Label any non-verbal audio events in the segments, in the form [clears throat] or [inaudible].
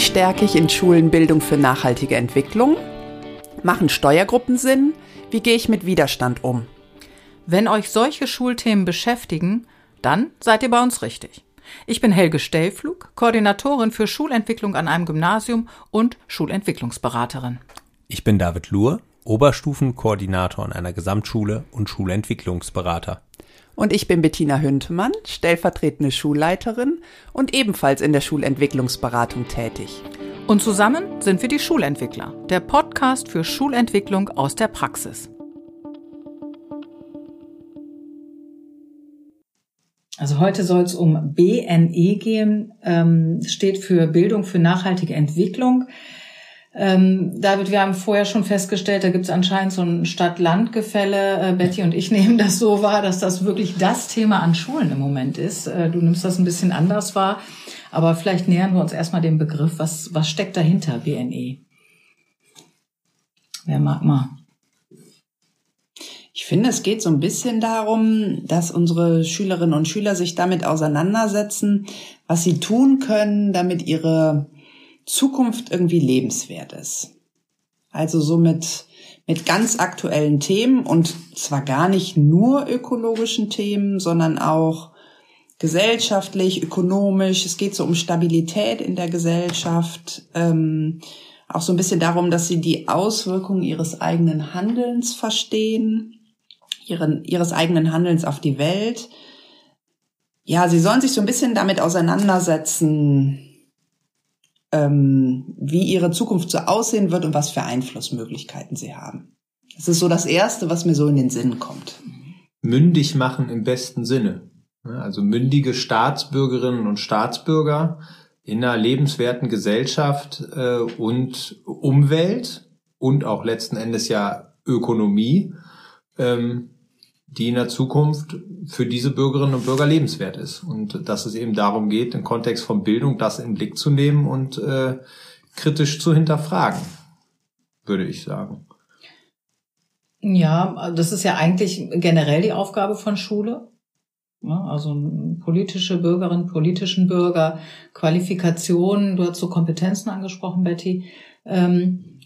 Wie stärke ich in Schulen Bildung für nachhaltige Entwicklung? Machen Steuergruppen Sinn? Wie gehe ich mit Widerstand um? Wenn euch solche Schulthemen beschäftigen, dann seid ihr bei uns richtig. Ich bin Helge Stellflug, Koordinatorin für Schulentwicklung an einem Gymnasium und Schulentwicklungsberaterin. Ich bin David Luhr, Oberstufenkoordinator an einer Gesamtschule und Schulentwicklungsberater. Und ich bin Bettina Hüntemann, stellvertretende Schulleiterin und ebenfalls in der Schulentwicklungsberatung tätig. Und zusammen sind wir die Schulentwickler, der Podcast für Schulentwicklung aus der Praxis. Also heute soll es um BNE gehen, ähm, steht für Bildung für nachhaltige Entwicklung. Ähm, David, wir haben vorher schon festgestellt, da gibt es anscheinend so ein Stadt-Land-Gefälle. Äh, Betty und ich [laughs] nehmen das so wahr, dass das wirklich das Thema an Schulen im Moment ist. Äh, du nimmst das ein bisschen anders wahr. Aber vielleicht nähern wir uns erstmal dem Begriff. Was, was steckt dahinter, BNE? Wer mag mal? Ich finde, es geht so ein bisschen darum, dass unsere Schülerinnen und Schüler sich damit auseinandersetzen, was sie tun können, damit ihre Zukunft irgendwie lebenswert ist. Also so mit, mit ganz aktuellen Themen und zwar gar nicht nur ökologischen Themen, sondern auch gesellschaftlich, ökonomisch. Es geht so um Stabilität in der Gesellschaft. Ähm, auch so ein bisschen darum, dass sie die Auswirkungen ihres eigenen Handelns verstehen, ihren, ihres eigenen Handelns auf die Welt. Ja, sie sollen sich so ein bisschen damit auseinandersetzen, ähm, wie ihre Zukunft so aussehen wird und was für Einflussmöglichkeiten sie haben. Das ist so das Erste, was mir so in den Sinn kommt. Mündig machen im besten Sinne. Also mündige Staatsbürgerinnen und Staatsbürger in einer lebenswerten Gesellschaft äh, und Umwelt und auch letzten Endes ja Ökonomie ähm, die in der Zukunft für diese Bürgerinnen und Bürger lebenswert ist. Und dass es eben darum geht, im Kontext von Bildung das in den Blick zu nehmen und äh, kritisch zu hinterfragen, würde ich sagen. Ja, das ist ja eigentlich generell die Aufgabe von Schule. Also politische Bürgerinnen, politischen Bürger, Qualifikationen, du hast so Kompetenzen angesprochen, Betty. Ähm,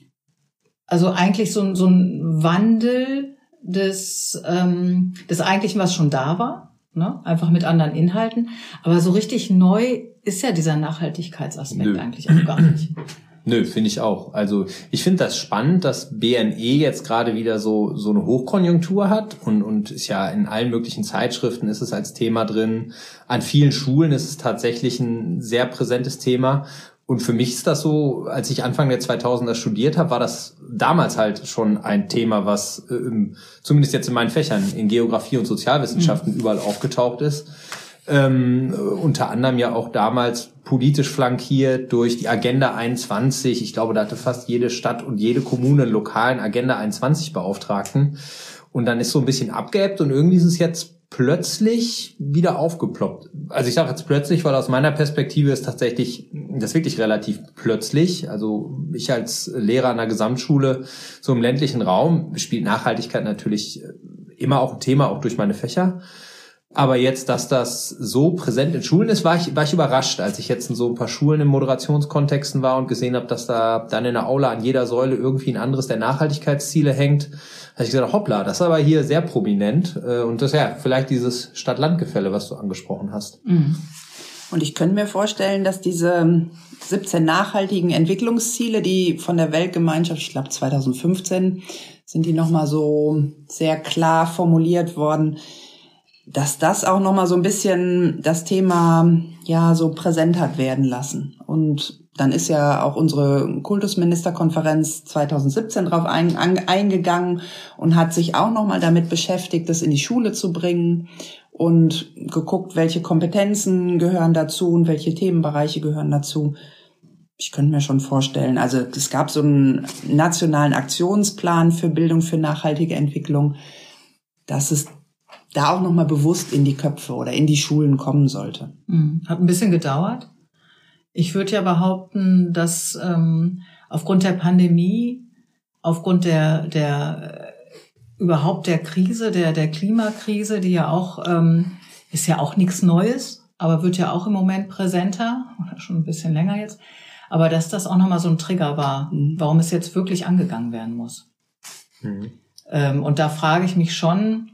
also eigentlich so, so ein Wandel des, ähm, des Eigentlichen, was schon da war, ne? einfach mit anderen Inhalten. Aber so richtig neu ist ja dieser Nachhaltigkeitsaspekt Nö. eigentlich auch gar nicht. [clears throat] Nö, finde ich auch. Also ich finde das spannend, dass BNE jetzt gerade wieder so so eine Hochkonjunktur hat und und ist ja in allen möglichen Zeitschriften ist es als Thema drin. An vielen Schulen ist es tatsächlich ein sehr präsentes Thema und für mich ist das so, als ich Anfang der 2000er studiert habe, war das damals halt schon ein Thema, was äh, zumindest jetzt in meinen Fächern in Geografie und Sozialwissenschaften mhm. überall aufgetaucht ist. Ähm, unter anderem ja auch damals politisch flankiert durch die Agenda 21. Ich glaube, da hatte fast jede Stadt und jede Kommune einen lokalen Agenda 21 Beauftragten. Und dann ist so ein bisschen abgeebbt und irgendwie ist es jetzt plötzlich wieder aufgeploppt. Also ich sage jetzt plötzlich, weil aus meiner Perspektive ist tatsächlich das wirklich relativ plötzlich. Also ich als Lehrer an der Gesamtschule so im ländlichen Raum spielt Nachhaltigkeit natürlich immer auch ein Thema, auch durch meine Fächer. Aber jetzt, dass das so präsent in Schulen ist, war ich, war ich überrascht, als ich jetzt in so ein paar Schulen in Moderationskontexten war und gesehen habe, dass da dann in der Aula an jeder Säule irgendwie ein anderes der Nachhaltigkeitsziele hängt. Da habe ich gesagt, hoppla, das ist aber hier sehr prominent. Äh, und das ja, vielleicht dieses Stadt-Land-Gefälle, was du angesprochen hast. Mhm. Und ich könnte mir vorstellen, dass diese 17 nachhaltigen Entwicklungsziele, die von der Weltgemeinschaft, ich glaube 2015, sind die nochmal so sehr klar formuliert worden, dass das auch nochmal so ein bisschen das Thema ja so präsent hat werden lassen. Und dann ist ja auch unsere Kultusministerkonferenz 2017 drauf ein, ein, eingegangen und hat sich auch nochmal damit beschäftigt, das in die Schule zu bringen und geguckt, welche Kompetenzen gehören dazu und welche Themenbereiche gehören dazu. Ich könnte mir schon vorstellen, also es gab so einen nationalen Aktionsplan für Bildung für nachhaltige Entwicklung, dass es da auch nochmal bewusst in die Köpfe oder in die Schulen kommen sollte. Mhm. Hat ein bisschen gedauert. Ich würde ja behaupten, dass ähm, aufgrund der Pandemie, aufgrund der, der äh, überhaupt der Krise, der, der Klimakrise, die ja auch, ähm, ist ja auch nichts Neues, aber wird ja auch im Moment präsenter, oder schon ein bisschen länger jetzt. aber dass das auch nochmal so ein Trigger war, mhm. warum es jetzt wirklich angegangen werden muss. Mhm. Ähm, und da frage ich mich schon,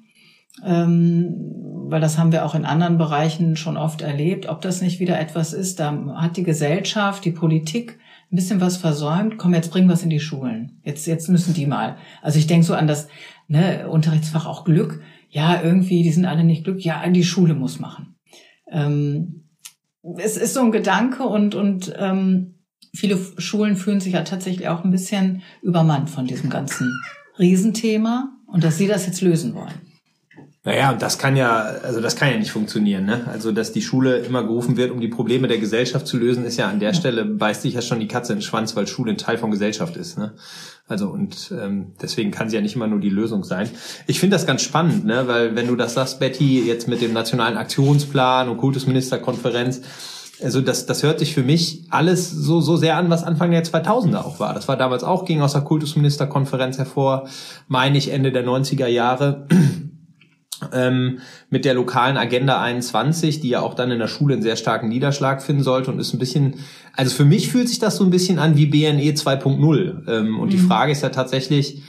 weil das haben wir auch in anderen Bereichen schon oft erlebt, ob das nicht wieder etwas ist, da hat die Gesellschaft, die Politik ein bisschen was versäumt, komm, jetzt bringen wir es in die Schulen. Jetzt, jetzt müssen die mal. Also ich denke so an das ne, Unterrichtsfach auch Glück. Ja, irgendwie, die sind alle nicht glücklich. Ja, die Schule muss machen. Ähm, es ist so ein Gedanke und, und ähm, viele Schulen fühlen sich ja tatsächlich auch ein bisschen übermannt von diesem ganzen Riesenthema und dass sie das jetzt lösen wollen. Naja, das kann ja, also das kann ja nicht funktionieren. Ne? Also, dass die Schule immer gerufen wird, um die Probleme der Gesellschaft zu lösen, ist ja an der. Stelle, beißt sich ja schon die Katze in den Schwanz, weil Schule ein Teil von Gesellschaft ist. Ne? Also und ähm, deswegen kann sie ja nicht immer nur die Lösung sein. Ich finde das ganz spannend, ne? weil wenn du das sagst, Betty, jetzt mit dem Nationalen Aktionsplan und Kultusministerkonferenz, also das, das hört sich für mich alles so, so sehr an, was Anfang der 2000er auch war. Das war damals auch, ging aus der Kultusministerkonferenz hervor, meine ich, Ende der 90er Jahre ähm, mit der lokalen Agenda 21, die ja auch dann in der Schule einen sehr starken Niederschlag finden sollte und ist ein bisschen, also für mich fühlt sich das so ein bisschen an wie BNE 2.0. Ähm, und mhm. die Frage ist ja tatsächlich,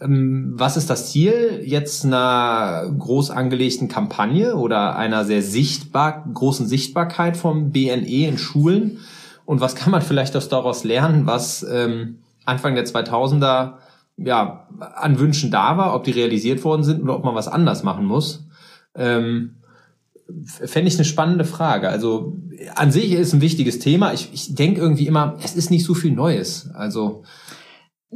ähm, was ist das Ziel jetzt einer groß angelegten Kampagne oder einer sehr sichtbar, großen Sichtbarkeit vom BNE in Schulen? Und was kann man vielleicht daraus lernen, was ähm, Anfang der 2000er ja, an Wünschen da war, ob die realisiert worden sind oder ob man was anders machen muss. Ähm, Fände ich eine spannende Frage. Also an sich ist ein wichtiges Thema. Ich, ich denke irgendwie immer, es ist nicht so viel Neues. Also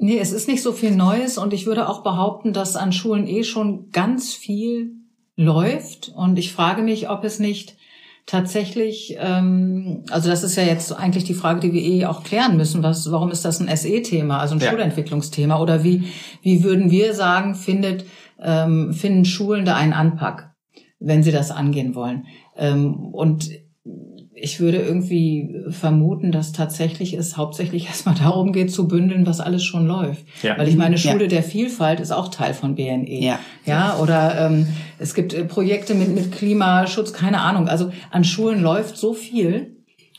Nee, es ist nicht so viel Neues und ich würde auch behaupten, dass an Schulen eh schon ganz viel läuft. Und ich frage mich, ob es nicht tatsächlich, ähm, also das ist ja jetzt eigentlich die Frage, die wir eh auch klären müssen. Was, warum ist das ein SE-Thema, also ein ja. Schulentwicklungsthema? Oder wie, wie würden wir sagen, findet, ähm, finden Schulen da einen Anpack, wenn sie das angehen wollen? Ähm, und ich würde irgendwie vermuten, dass tatsächlich es hauptsächlich [laughs] erstmal darum geht, zu bündeln, was alles schon läuft. Ja. Weil ich meine, Schule ja. der Vielfalt ist auch Teil von BNE. Ja. Ja, oder ähm, es gibt äh, Projekte mit, mit Klimaschutz, keine Ahnung. Also an Schulen läuft so viel.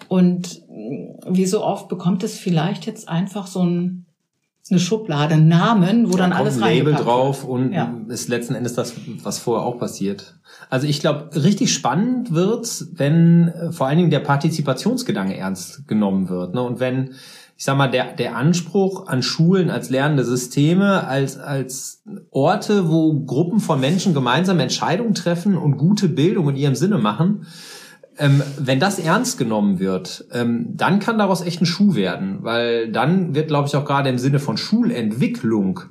Und mm, wie so oft bekommt es vielleicht jetzt einfach so ein eine Schublade, einen Namen, wo da dann alles rein. Label drauf und ja. ist letzten Endes das, was vorher auch passiert. Also ich glaube, richtig spannend wird's, wenn äh, vor allen Dingen der Partizipationsgedanke ernst genommen wird. Ne? Und wenn, ich sag mal, der, der Anspruch an Schulen als lernende Systeme, als, als Orte, wo Gruppen von Menschen gemeinsam Entscheidungen treffen und gute Bildung in ihrem Sinne machen, ähm, wenn das ernst genommen wird, ähm, dann kann daraus echt ein Schuh werden, weil dann wird, glaube ich, auch gerade im Sinne von Schulentwicklung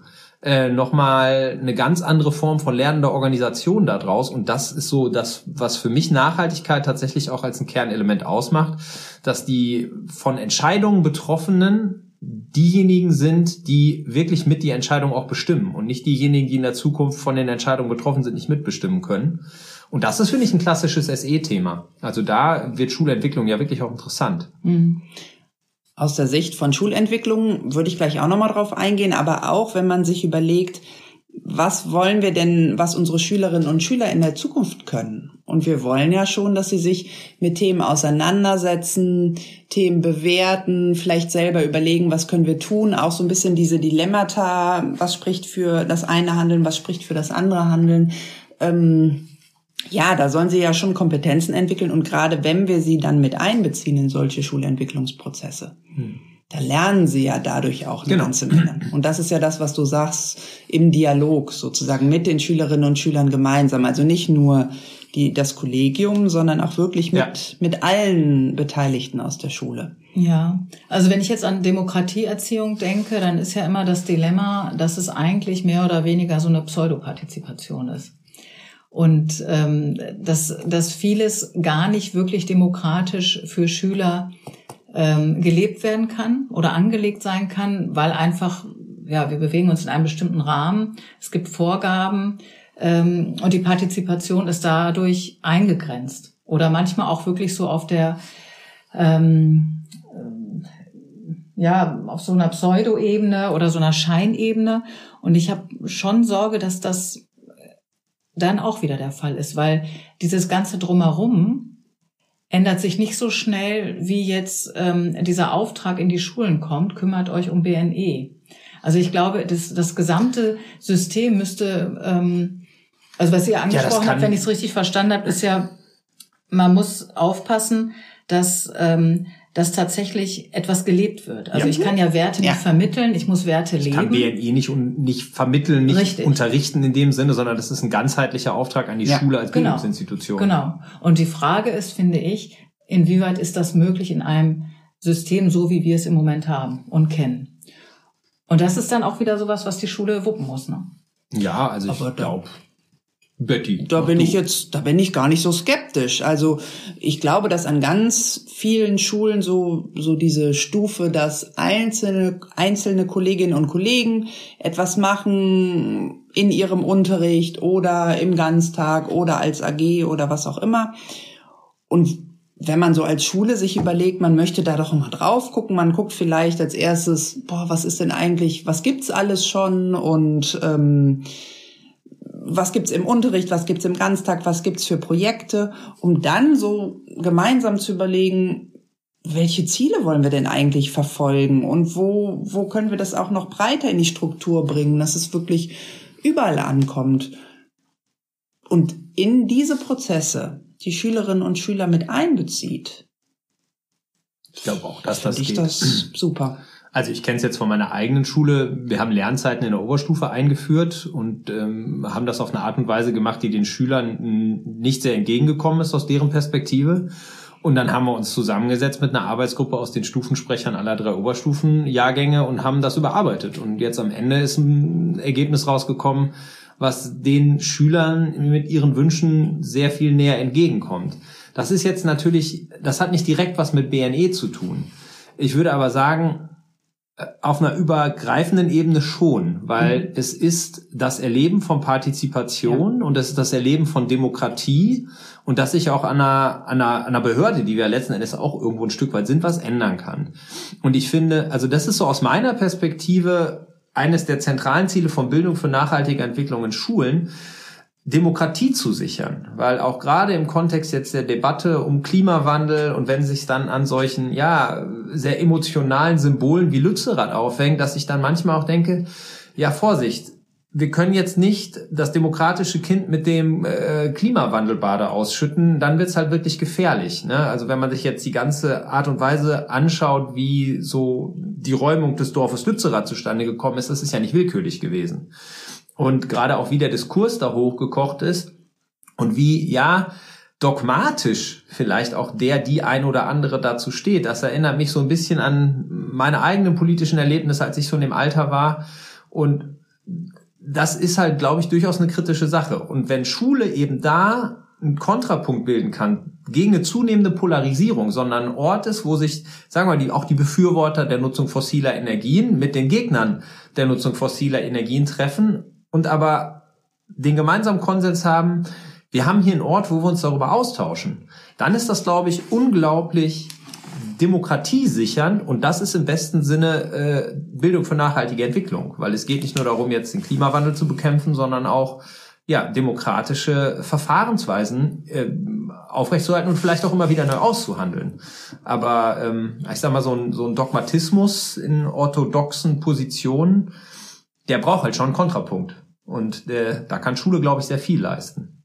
äh, nochmal eine ganz andere Form von lernender Organisation daraus. Und das ist so das, was für mich Nachhaltigkeit tatsächlich auch als ein Kernelement ausmacht, dass die von Entscheidungen Betroffenen diejenigen sind, die wirklich mit die Entscheidung auch bestimmen und nicht diejenigen, die in der Zukunft von den Entscheidungen betroffen sind, nicht mitbestimmen können. Und das ist, finde ich, ein klassisches SE-Thema. Also da wird Schulentwicklung ja wirklich auch interessant. Mhm. Aus der Sicht von Schulentwicklung würde ich gleich auch nochmal drauf eingehen, aber auch, wenn man sich überlegt, was wollen wir denn, was unsere Schülerinnen und Schüler in der Zukunft können? Und wir wollen ja schon, dass sie sich mit Themen auseinandersetzen, Themen bewerten, vielleicht selber überlegen, was können wir tun, auch so ein bisschen diese Dilemmata, was spricht für das eine Handeln, was spricht für das andere Handeln. Ähm, ja, da sollen sie ja schon Kompetenzen entwickeln und gerade wenn wir sie dann mit einbeziehen in solche Schulentwicklungsprozesse, hm. da lernen sie ja dadurch auch eine genau. ganze Menge. Und das ist ja das, was du sagst, im Dialog sozusagen mit den Schülerinnen und Schülern gemeinsam. Also nicht nur die, das Kollegium, sondern auch wirklich mit, ja. mit allen Beteiligten aus der Schule. Ja, also wenn ich jetzt an Demokratieerziehung denke, dann ist ja immer das Dilemma, dass es eigentlich mehr oder weniger so eine Pseudopartizipation ist und ähm, dass, dass vieles gar nicht wirklich demokratisch für Schüler ähm, gelebt werden kann oder angelegt sein kann, weil einfach, ja, wir bewegen uns in einem bestimmten Rahmen, es gibt Vorgaben ähm, und die Partizipation ist dadurch eingegrenzt oder manchmal auch wirklich so auf der ähm, ja, auf so einer Pseudo-Ebene oder so einer Scheinebene. Und ich habe schon Sorge, dass das dann auch wieder der Fall ist, weil dieses ganze drumherum ändert sich nicht so schnell, wie jetzt ähm, dieser Auftrag in die Schulen kommt, kümmert euch um BNE. Also ich glaube, das, das gesamte System müsste, ähm, also was ihr angesprochen ja, habt, wenn ich es richtig verstanden habe, ist ja, man muss aufpassen, dass ähm, dass tatsächlich etwas gelebt wird. Also ja. ich kann ja Werte ja. nicht vermitteln, ich muss Werte leben. Ich kann BNI nicht, nicht vermitteln, nicht Richtig. unterrichten in dem Sinne, sondern das ist ein ganzheitlicher Auftrag an die ja. Schule als genau. Bildungsinstitution. Genau. Und die Frage ist, finde ich, inwieweit ist das möglich in einem System, so wie wir es im Moment haben und kennen? Und das ist dann auch wieder sowas, was die Schule wuppen muss, ne? Ja, also ich glaube, Betty. Da bin du. ich jetzt, da bin ich gar nicht so skeptisch. Also ich glaube, dass an ganz vielen Schulen so so diese Stufe, dass einzelne einzelne Kolleginnen und Kollegen etwas machen in ihrem Unterricht oder im Ganztag oder als AG oder was auch immer. Und wenn man so als Schule sich überlegt, man möchte da doch mal drauf gucken, man guckt vielleicht als erstes, boah, was ist denn eigentlich, was gibt's alles schon und ähm, was gibt's im Unterricht, was gibt's im Ganztag, was gibt's für Projekte, um dann so gemeinsam zu überlegen, welche Ziele wollen wir denn eigentlich verfolgen und wo, wo können wir das auch noch breiter in die Struktur bringen, dass es wirklich überall ankommt. Und in diese Prozesse die Schülerinnen und Schüler mit einbezieht. Ich glaube auch, dass das ich geht. das super. Also ich kenne es jetzt von meiner eigenen Schule. Wir haben Lernzeiten in der Oberstufe eingeführt und ähm, haben das auf eine Art und Weise gemacht, die den Schülern nicht sehr entgegengekommen ist aus deren Perspektive. Und dann haben wir uns zusammengesetzt mit einer Arbeitsgruppe aus den Stufensprechern aller drei Oberstufenjahrgänge und haben das überarbeitet. Und jetzt am Ende ist ein Ergebnis rausgekommen, was den Schülern mit ihren Wünschen sehr viel näher entgegenkommt. Das ist jetzt natürlich, das hat nicht direkt was mit BNE zu tun. Ich würde aber sagen, auf einer übergreifenden Ebene schon, weil mhm. es ist das Erleben von Partizipation ja. und es ist das Erleben von Demokratie und dass sich auch an einer, an, einer, an einer Behörde, die wir letzten Endes auch irgendwo ein Stück weit sind, was ändern kann. Und ich finde, also das ist so aus meiner Perspektive eines der zentralen Ziele von Bildung für nachhaltige Entwicklung in Schulen, Demokratie zu sichern, weil auch gerade im Kontext jetzt der Debatte um Klimawandel und wenn sich dann an solchen ja sehr emotionalen Symbolen wie Lützerath aufhängt, dass ich dann manchmal auch denke, ja Vorsicht, wir können jetzt nicht das demokratische Kind mit dem äh, Klimawandelbade ausschütten, dann wird's halt wirklich gefährlich. Ne? Also wenn man sich jetzt die ganze Art und Weise anschaut, wie so die Räumung des Dorfes Lützerath zustande gekommen ist, das ist ja nicht willkürlich gewesen und gerade auch wie der Diskurs da hochgekocht ist und wie, ja, dogmatisch vielleicht auch der, die ein oder andere dazu steht. Das erinnert mich so ein bisschen an meine eigenen politischen Erlebnisse, als ich so in dem Alter war. Und das ist halt, glaube ich, durchaus eine kritische Sache. Und wenn Schule eben da einen Kontrapunkt bilden kann gegen eine zunehmende Polarisierung, sondern ein Ort ist, wo sich, sagen wir mal, die, auch die Befürworter der Nutzung fossiler Energien mit den Gegnern der Nutzung fossiler Energien treffen und aber den gemeinsamen Konsens haben, wir haben hier einen Ort, wo wir uns darüber austauschen, dann ist das, glaube ich, unglaublich demokratiesichernd. Und das ist im besten Sinne äh, Bildung für nachhaltige Entwicklung, weil es geht nicht nur darum, jetzt den Klimawandel zu bekämpfen, sondern auch ja demokratische Verfahrensweisen äh, aufrechtzuerhalten und vielleicht auch immer wieder neu auszuhandeln. Aber ähm, ich sag mal so ein, so ein Dogmatismus in orthodoxen Positionen der braucht halt schon einen Kontrapunkt. Und äh, da kann Schule, glaube ich, sehr viel leisten.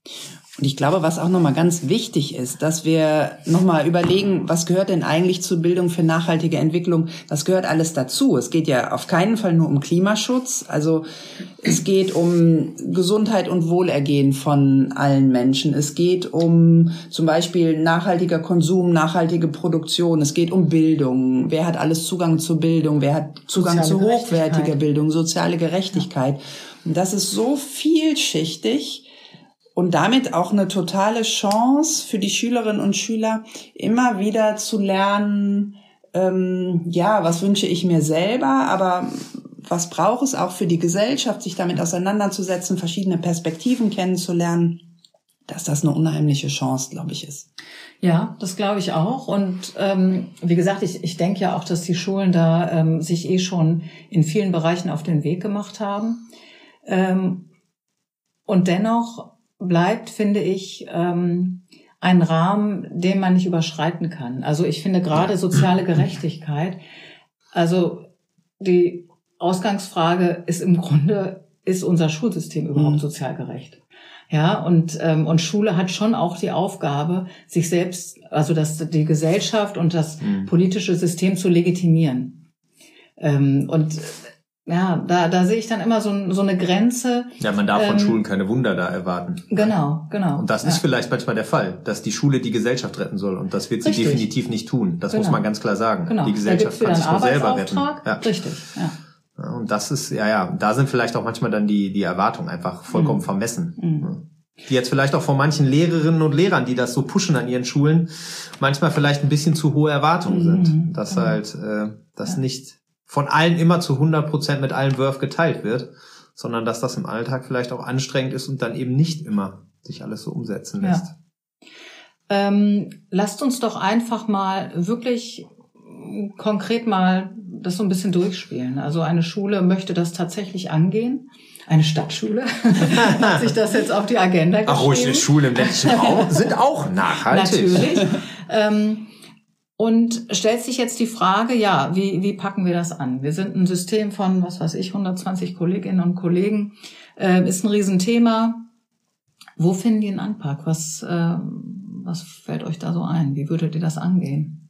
Und ich glaube, was auch nochmal ganz wichtig ist, dass wir nochmal überlegen, was gehört denn eigentlich zur Bildung für nachhaltige Entwicklung? Was gehört alles dazu? Es geht ja auf keinen Fall nur um Klimaschutz. Also es geht um Gesundheit und Wohlergehen von allen Menschen. Es geht um zum Beispiel nachhaltiger Konsum, nachhaltige Produktion. Es geht um Bildung. Wer hat alles Zugang zur Bildung? Wer hat Zugang zu hochwertiger Bildung? Soziale Gerechtigkeit. Und das ist so vielschichtig und damit auch eine totale Chance für die Schülerinnen und Schüler, immer wieder zu lernen, ähm, ja, was wünsche ich mir selber, aber was braucht es auch für die Gesellschaft, sich damit auseinanderzusetzen, verschiedene Perspektiven kennenzulernen, dass das eine unheimliche Chance, glaube ich, ist. Ja, das glaube ich auch. Und ähm, wie gesagt, ich, ich denke ja auch, dass die Schulen da ähm, sich eh schon in vielen Bereichen auf den Weg gemacht haben. Ähm, und dennoch bleibt, finde ich, ähm, ein Rahmen, den man nicht überschreiten kann. Also ich finde gerade soziale Gerechtigkeit, also die Ausgangsfrage ist im Grunde, ist unser Schulsystem überhaupt mhm. sozial gerecht? Ja, und, ähm, und Schule hat schon auch die Aufgabe, sich selbst, also das, die Gesellschaft und das mhm. politische System zu legitimieren. Ähm, und ja, da, da sehe ich dann immer so, so eine Grenze. Ja, man darf von ähm, Schulen keine Wunder da erwarten. Genau, genau. Und das ja. ist vielleicht manchmal der Fall, dass die Schule die Gesellschaft retten soll. Und das wird sie Richtig. definitiv nicht tun. Das genau. muss man ganz klar sagen. Genau. Die Gesellschaft kann sich nur selber retten. Ja. Richtig, ja. Und das ist, ja, ja, da sind vielleicht auch manchmal dann die, die Erwartungen einfach vollkommen mhm. vermessen. Mhm. Die jetzt vielleicht auch von manchen Lehrerinnen und Lehrern, die das so pushen an ihren Schulen, manchmal vielleicht ein bisschen zu hohe Erwartungen mhm. sind. Dass halt äh, das nicht von allen immer zu 100 Prozent mit allen Wurf geteilt wird, sondern dass das im Alltag vielleicht auch anstrengend ist und dann eben nicht immer sich alles so umsetzen lässt. Ja. Ähm, lasst uns doch einfach mal wirklich konkret mal das so ein bisschen durchspielen. Also eine Schule möchte das tatsächlich angehen. Eine Stadtschule [laughs] hat sich das jetzt auf die Agenda geschrieben. Ach ruhig, Schulen im ländlichen [laughs] Raum sind auch nachhaltig. Natürlich. Ähm, und stellt sich jetzt die Frage, ja, wie, wie packen wir das an? Wir sind ein System von, was weiß ich, 120 Kolleginnen und Kollegen, äh, ist ein Riesenthema. Wo finden die einen Anpack? Was, äh, was fällt euch da so ein? Wie würdet ihr das angehen?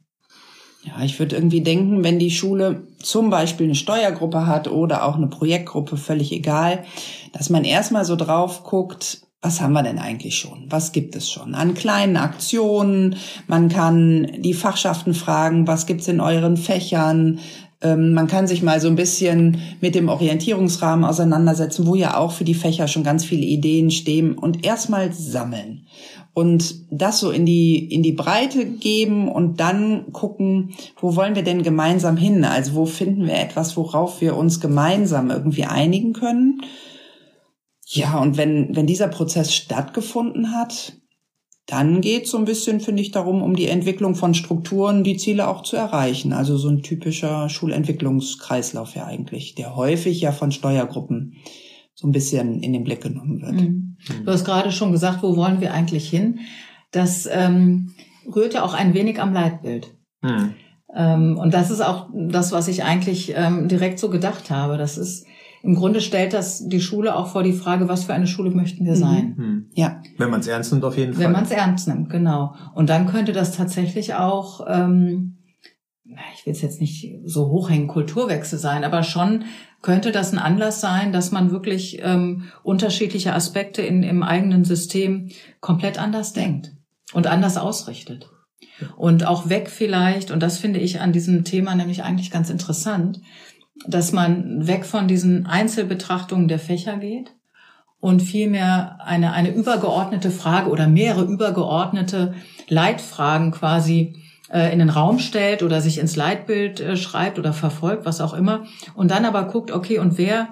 Ja, ich würde irgendwie denken, wenn die Schule zum Beispiel eine Steuergruppe hat oder auch eine Projektgruppe, völlig egal, dass man erstmal so drauf guckt, was haben wir denn eigentlich schon? Was gibt es schon an kleinen Aktionen? Man kann die Fachschaften fragen, was gibt's in euren Fächern? Ähm, man kann sich mal so ein bisschen mit dem Orientierungsrahmen auseinandersetzen, wo ja auch für die Fächer schon ganz viele Ideen stehen und erstmal sammeln und das so in die in die Breite geben und dann gucken, wo wollen wir denn gemeinsam hin? Also wo finden wir etwas, worauf wir uns gemeinsam irgendwie einigen können? Ja, und wenn, wenn dieser Prozess stattgefunden hat, dann geht so ein bisschen, finde ich, darum, um die Entwicklung von Strukturen, die Ziele auch zu erreichen. Also so ein typischer Schulentwicklungskreislauf ja eigentlich, der häufig ja von Steuergruppen so ein bisschen in den Blick genommen wird. Mhm. Du hast gerade schon gesagt, wo wollen wir eigentlich hin? Das ähm, rührt ja auch ein wenig am Leitbild. Mhm. Ähm, und das ist auch das, was ich eigentlich ähm, direkt so gedacht habe. Das ist im Grunde stellt das die Schule auch vor die Frage, was für eine Schule möchten wir mhm. sein? Mhm. Ja. Wenn man es ernst nimmt, auf jeden Fall. Wenn man es ernst nimmt, genau. Und dann könnte das tatsächlich auch, ähm, ich will es jetzt nicht so hochhängen, Kulturwechsel sein, aber schon könnte das ein Anlass sein, dass man wirklich ähm, unterschiedliche Aspekte in, im eigenen System komplett anders denkt und anders ausrichtet. Und auch weg vielleicht, und das finde ich an diesem Thema nämlich eigentlich ganz interessant, dass man weg von diesen Einzelbetrachtungen der Fächer geht und vielmehr eine, eine übergeordnete Frage oder mehrere übergeordnete Leitfragen quasi äh, in den Raum stellt oder sich ins Leitbild äh, schreibt oder verfolgt, was auch immer. Und dann aber guckt, okay, und wer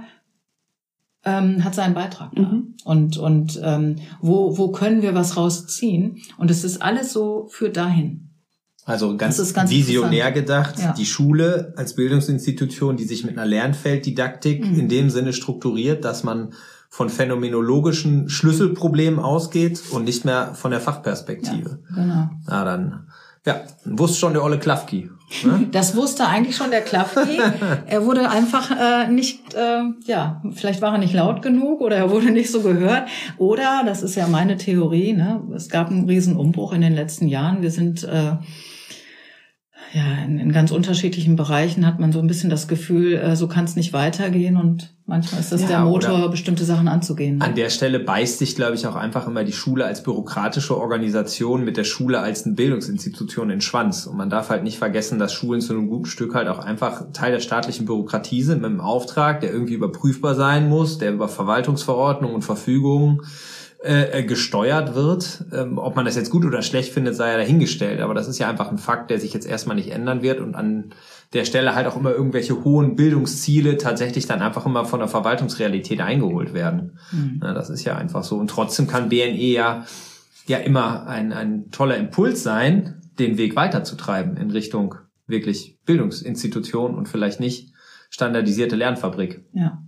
ähm, hat seinen Beitrag da? Mhm. Und, und ähm, wo, wo können wir was rausziehen? Und es ist alles so führt dahin. Also ganz, ganz visionär gedacht, ja. die Schule als Bildungsinstitution, die sich mit einer Lernfelddidaktik mhm. in dem Sinne strukturiert, dass man von phänomenologischen Schlüsselproblemen ausgeht und nicht mehr von der Fachperspektive. Ja, genau. Na dann, ja, wusste schon der Olle Klafki. Ne? [laughs] Das wusste eigentlich schon der Klafki. er wurde einfach äh, nicht, äh, ja, vielleicht war er nicht laut genug oder er wurde nicht so gehört. Oder, das ist ja meine Theorie, ne, es gab einen riesen Umbruch in den letzten Jahren. Wir sind äh, ja, in, in ganz unterschiedlichen Bereichen hat man so ein bisschen das Gefühl, äh, so kann es nicht weitergehen und manchmal ist das ja, der Motor, bestimmte Sachen anzugehen. An der Stelle beißt sich, glaube ich, auch einfach immer die Schule als bürokratische Organisation mit der Schule als eine Bildungsinstitution in Schwanz. Und man darf halt nicht vergessen, dass Schulen zu einem guten Stück halt auch einfach Teil der staatlichen Bürokratie sind mit einem Auftrag, der irgendwie überprüfbar sein muss, der über Verwaltungsverordnungen und Verfügungen äh, äh, gesteuert wird. Ähm, ob man das jetzt gut oder schlecht findet, sei ja dahingestellt. Aber das ist ja einfach ein Fakt, der sich jetzt erstmal nicht ändern wird und an der Stelle halt auch immer irgendwelche hohen Bildungsziele tatsächlich dann einfach immer von der Verwaltungsrealität eingeholt werden. Mhm. Ja, das ist ja einfach so. Und trotzdem kann BNE ja, ja immer ein, ein toller Impuls sein, den Weg weiterzutreiben in Richtung wirklich Bildungsinstitution und vielleicht nicht standardisierte Lernfabrik. Ja.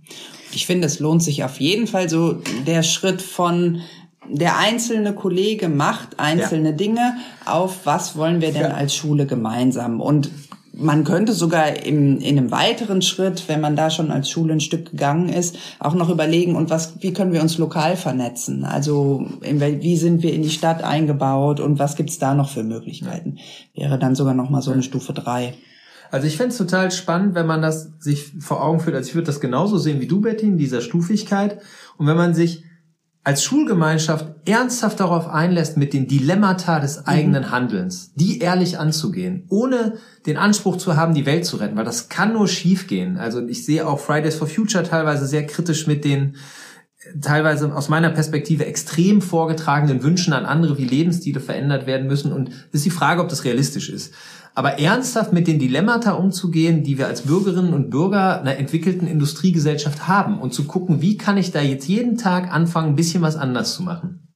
Ich finde, es lohnt sich auf jeden Fall so der Schritt von der einzelne Kollege macht einzelne ja. Dinge, auf was wollen wir denn ja. als Schule gemeinsam? Und man könnte sogar im, in einem weiteren Schritt, wenn man da schon als Schule ein Stück gegangen ist, auch noch überlegen, und was, wie können wir uns lokal vernetzen? Also in, wie sind wir in die Stadt eingebaut und was gibt's da noch für Möglichkeiten? Wäre dann sogar noch mal so eine Stufe drei. Also ich fände es total spannend, wenn man das sich vor Augen führt. Also ich würde das genauso sehen wie du, Betty, in dieser Stufigkeit. Und wenn man sich als Schulgemeinschaft ernsthaft darauf einlässt, mit den Dilemmata des eigenen mhm. Handelns, die ehrlich anzugehen, ohne den Anspruch zu haben, die Welt zu retten, weil das kann nur schiefgehen. Also ich sehe auch Fridays for Future teilweise sehr kritisch mit den teilweise aus meiner Perspektive extrem vorgetragenen Wünschen an andere, wie Lebensstile verändert werden müssen. Und es ist die Frage, ob das realistisch ist. Aber ernsthaft mit den Dilemmata umzugehen, die wir als Bürgerinnen und Bürger einer entwickelten Industriegesellschaft haben und zu gucken, wie kann ich da jetzt jeden Tag anfangen, ein bisschen was anders zu machen.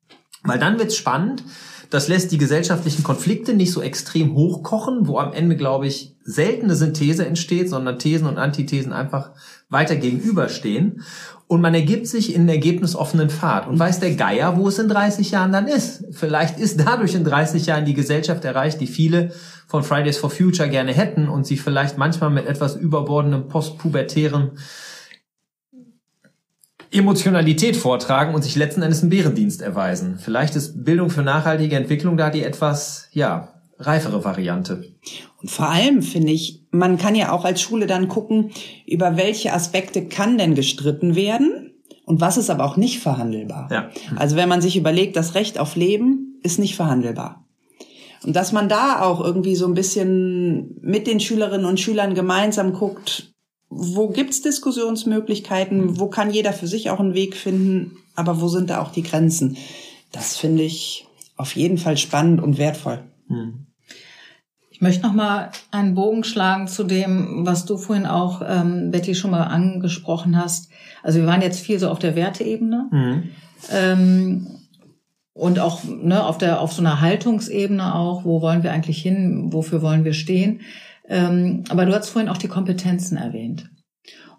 Weil dann wird's spannend. Das lässt die gesellschaftlichen Konflikte nicht so extrem hochkochen, wo am Ende, glaube ich, seltene Synthese entsteht, sondern Thesen und Antithesen einfach weiter gegenüberstehen. Und man ergibt sich in ergebnisoffenen Pfad und weiß der Geier, wo es in 30 Jahren dann ist. Vielleicht ist dadurch in 30 Jahren die Gesellschaft erreicht, die viele von Fridays for Future gerne hätten und sie vielleicht manchmal mit etwas überbordendem postpubertären Emotionalität vortragen und sich letzten Endes einen Bärendienst erweisen. Vielleicht ist Bildung für nachhaltige Entwicklung da die etwas, ja, reifere Variante. Und vor allem finde ich, man kann ja auch als Schule dann gucken, über welche Aspekte kann denn gestritten werden und was ist aber auch nicht verhandelbar. Ja. Also wenn man sich überlegt, das Recht auf Leben ist nicht verhandelbar. Und dass man da auch irgendwie so ein bisschen mit den Schülerinnen und Schülern gemeinsam guckt, wo gibt's Diskussionsmöglichkeiten, wo kann jeder für sich auch einen Weg finden, aber wo sind da auch die Grenzen? Das finde ich auf jeden Fall spannend und wertvoll. Hm. Ich möchte noch mal einen Bogen schlagen zu dem, was du vorhin auch, ähm, Betty, schon mal angesprochen hast. Also wir waren jetzt viel so auf der Werteebene. Mhm. Ähm, und auch ne, auf der auf so einer Haltungsebene auch, wo wollen wir eigentlich hin, wofür wollen wir stehen. Ähm, aber du hast vorhin auch die Kompetenzen erwähnt.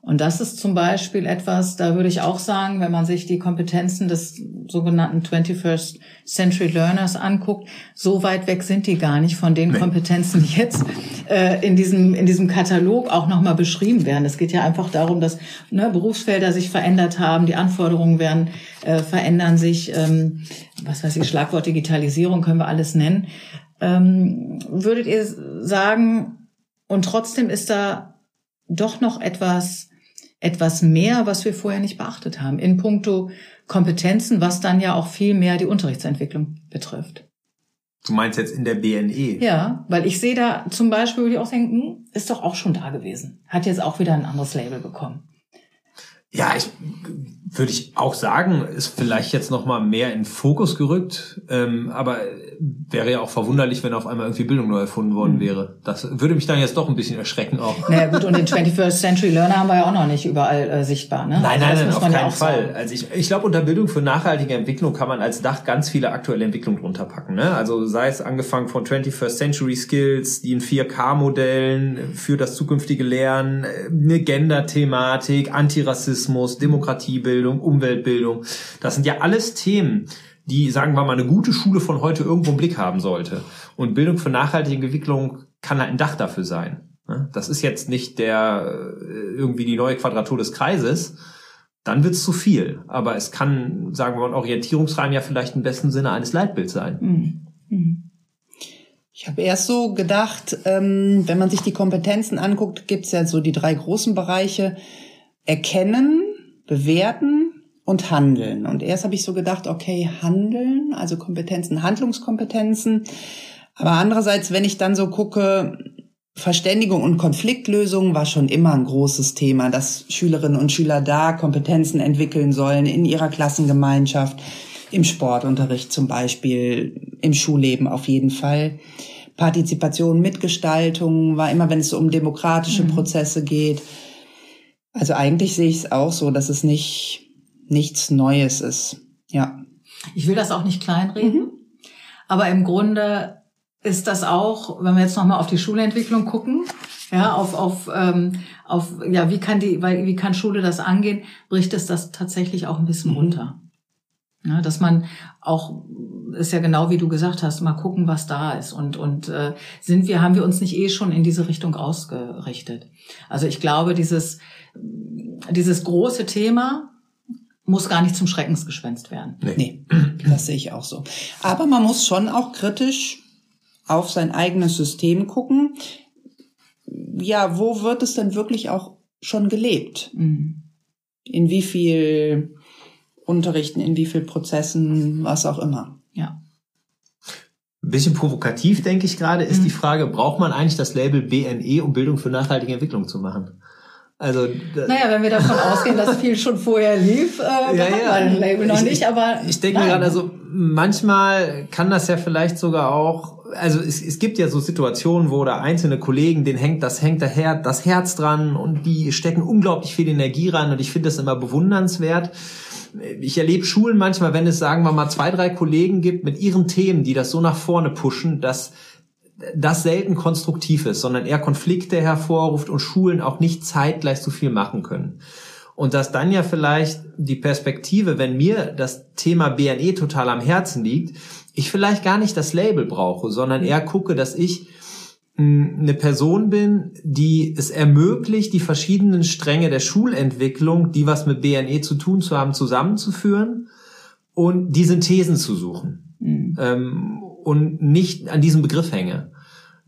Und das ist zum Beispiel etwas, da würde ich auch sagen, wenn man sich die Kompetenzen des sogenannten 21st Century Learners anguckt, so weit weg sind die gar nicht von den Kompetenzen, die jetzt äh, in, diesem, in diesem Katalog auch nochmal beschrieben werden. Es geht ja einfach darum, dass ne, Berufsfelder sich verändert haben, die Anforderungen werden äh, verändern sich, ähm, was weiß ich, Schlagwort Digitalisierung können wir alles nennen. Ähm, würdet ihr sagen, und trotzdem ist da doch noch etwas etwas mehr, was wir vorher nicht beachtet haben, in puncto Kompetenzen, was dann ja auch viel mehr die Unterrichtsentwicklung betrifft. Du meinst jetzt in der BNE? Ja, weil ich sehe da zum Beispiel, würde ich auch denken, hm, ist doch auch schon da gewesen. Hat jetzt auch wieder ein anderes Label bekommen. Ja, ich würde ich auch sagen, ist vielleicht jetzt noch mal mehr in Fokus gerückt, ähm, aber wäre ja auch verwunderlich, wenn auf einmal irgendwie Bildung neu erfunden worden mhm. wäre. Das würde mich dann jetzt doch ein bisschen erschrecken auch. Naja gut, und den 21st Century Learner haben wir ja auch noch nicht überall äh, sichtbar. Ne? Nein, nein, nein, auf keinen ja Fall. Sagen. Also ich, ich glaube, unter Bildung für nachhaltige Entwicklung kann man als Dach ganz viele aktuelle Entwicklungen drunter packen. Ne? Also sei es angefangen von 21st Century Skills, die in 4K-Modellen für das zukünftige Lernen, äh, eine Gender-Thematik, Antirassismus, Demokratiebildung, Umweltbildung. Das sind ja alles Themen, die, sagen wir mal, eine gute Schule von heute irgendwo im Blick haben sollte. Und Bildung für nachhaltige Entwicklung kann halt ein Dach dafür sein. Ne? Das ist jetzt nicht der äh, irgendwie die neue Quadratur des Kreises. Dann wird's zu viel. Aber es kann, sagen wir mal, ein Orientierungsrahmen ja vielleicht im besten Sinne eines Leitbilds sein. Mhm. Mhm. Ich habe erst so gedacht, ähm, wenn man sich die Kompetenzen anguckt, gibt's ja so die drei großen Bereiche. Erkennen, bewerten und handeln. Und erst habe ich so gedacht, okay, handeln, also Kompetenzen, Handlungskompetenzen. Aber andererseits, wenn ich dann so gucke, Verständigung und Konfliktlösung war schon immer ein großes Thema, dass Schülerinnen und Schüler da Kompetenzen entwickeln sollen in ihrer Klassengemeinschaft, im Sportunterricht zum Beispiel, im Schulleben auf jeden Fall. Partizipation, Mitgestaltung war immer, wenn es so um demokratische mhm. Prozesse geht. Also eigentlich sehe ich es auch so, dass es nicht nichts Neues ist. Ja. Ich will das auch nicht kleinreden, mhm. aber im Grunde ist das auch, wenn wir jetzt nochmal auf die Schulentwicklung gucken, ja, auf, auf, ähm, auf, ja, wie kann die, weil, wie kann Schule das angehen, bricht es das tatsächlich auch ein bisschen mhm. runter. Ja, dass man auch ist ja genau wie du gesagt hast, mal gucken, was da ist und und äh, sind wir haben wir uns nicht eh schon in diese Richtung ausgerichtet. Also ich glaube, dieses dieses große Thema muss gar nicht zum Schreckensgespenst werden. Nee. nee, das sehe ich auch so. Aber man muss schon auch kritisch auf sein eigenes System gucken. Ja, wo wird es denn wirklich auch schon gelebt? Mhm. In wie viel Unterrichten, in wie viel Prozessen, was auch immer. Ja. Ein bisschen provokativ, denke ich gerade, ist mhm. die Frage, braucht man eigentlich das Label BNE, um Bildung für nachhaltige Entwicklung zu machen? Also naja, wenn wir davon ausgehen, dass viel schon vorher lief, äh, ja, ja. ein Label noch ich, nicht, aber ich denke mir gerade, also manchmal kann das ja vielleicht sogar auch, also es, es gibt ja so Situationen, wo da einzelne Kollegen, denen hängt das hängt der Her das Herz dran und die stecken unglaublich viel Energie rein und ich finde das immer bewundernswert. Ich erlebe Schulen manchmal, wenn es sagen wir mal zwei drei Kollegen gibt mit ihren Themen, die das so nach vorne pushen, dass das selten konstruktiv ist, sondern eher Konflikte hervorruft und Schulen auch nicht zeitgleich so viel machen können. Und dass dann ja vielleicht die Perspektive, wenn mir das Thema BNE total am Herzen liegt, ich vielleicht gar nicht das Label brauche, sondern eher gucke, dass ich hm, eine Person bin, die es ermöglicht, die verschiedenen Stränge der Schulentwicklung, die was mit BNE zu tun zu haben, zusammenzuführen und die Synthesen zu suchen. Mhm. Ähm, und nicht an diesem Begriff hänge.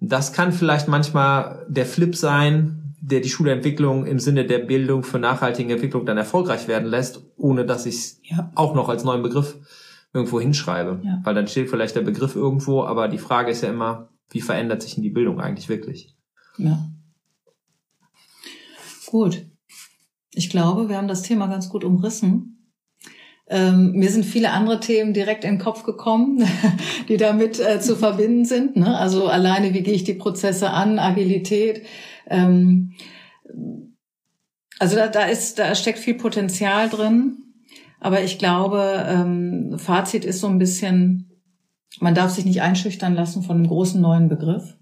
Das kann vielleicht manchmal der Flip sein, der die Schulentwicklung im Sinne der Bildung für nachhaltige Entwicklung dann erfolgreich werden lässt, ohne dass ich es ja. auch noch als neuen Begriff irgendwo hinschreibe. Ja. Weil dann steht vielleicht der Begriff irgendwo, aber die Frage ist ja immer, wie verändert sich denn die Bildung eigentlich wirklich? Ja. Gut. Ich glaube, wir haben das Thema ganz gut umrissen. Ähm, mir sind viele andere Themen direkt in den Kopf gekommen, [laughs] die damit äh, zu verbinden sind. Ne? Also alleine, wie gehe ich die Prozesse an, Agilität. Ähm, also da, da ist, da steckt viel Potenzial drin. Aber ich glaube, ähm, Fazit ist so ein bisschen, man darf sich nicht einschüchtern lassen von einem großen neuen Begriff.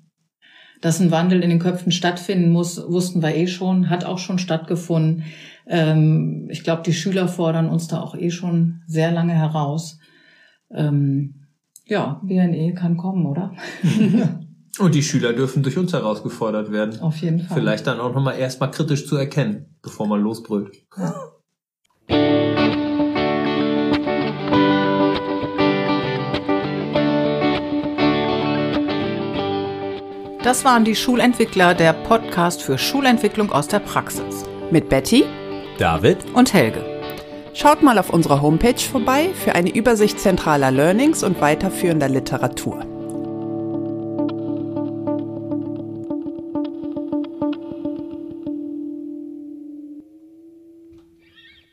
Dass ein Wandel in den Köpfen stattfinden muss, wussten wir eh schon, hat auch schon stattgefunden. Ähm, ich glaube, die Schüler fordern uns da auch eh schon sehr lange heraus. Ähm, ja, BNE kann kommen, oder? [laughs] Und die Schüler dürfen durch uns herausgefordert werden. Auf jeden Fall. Vielleicht dann auch nochmal erstmal kritisch zu erkennen, bevor man losbrüllt. [laughs] Das waren die Schulentwickler, der Podcast für Schulentwicklung aus der Praxis. Mit Betty David und Helge. Schaut mal auf unserer Homepage vorbei für eine Übersicht zentraler Learnings und weiterführender Literatur.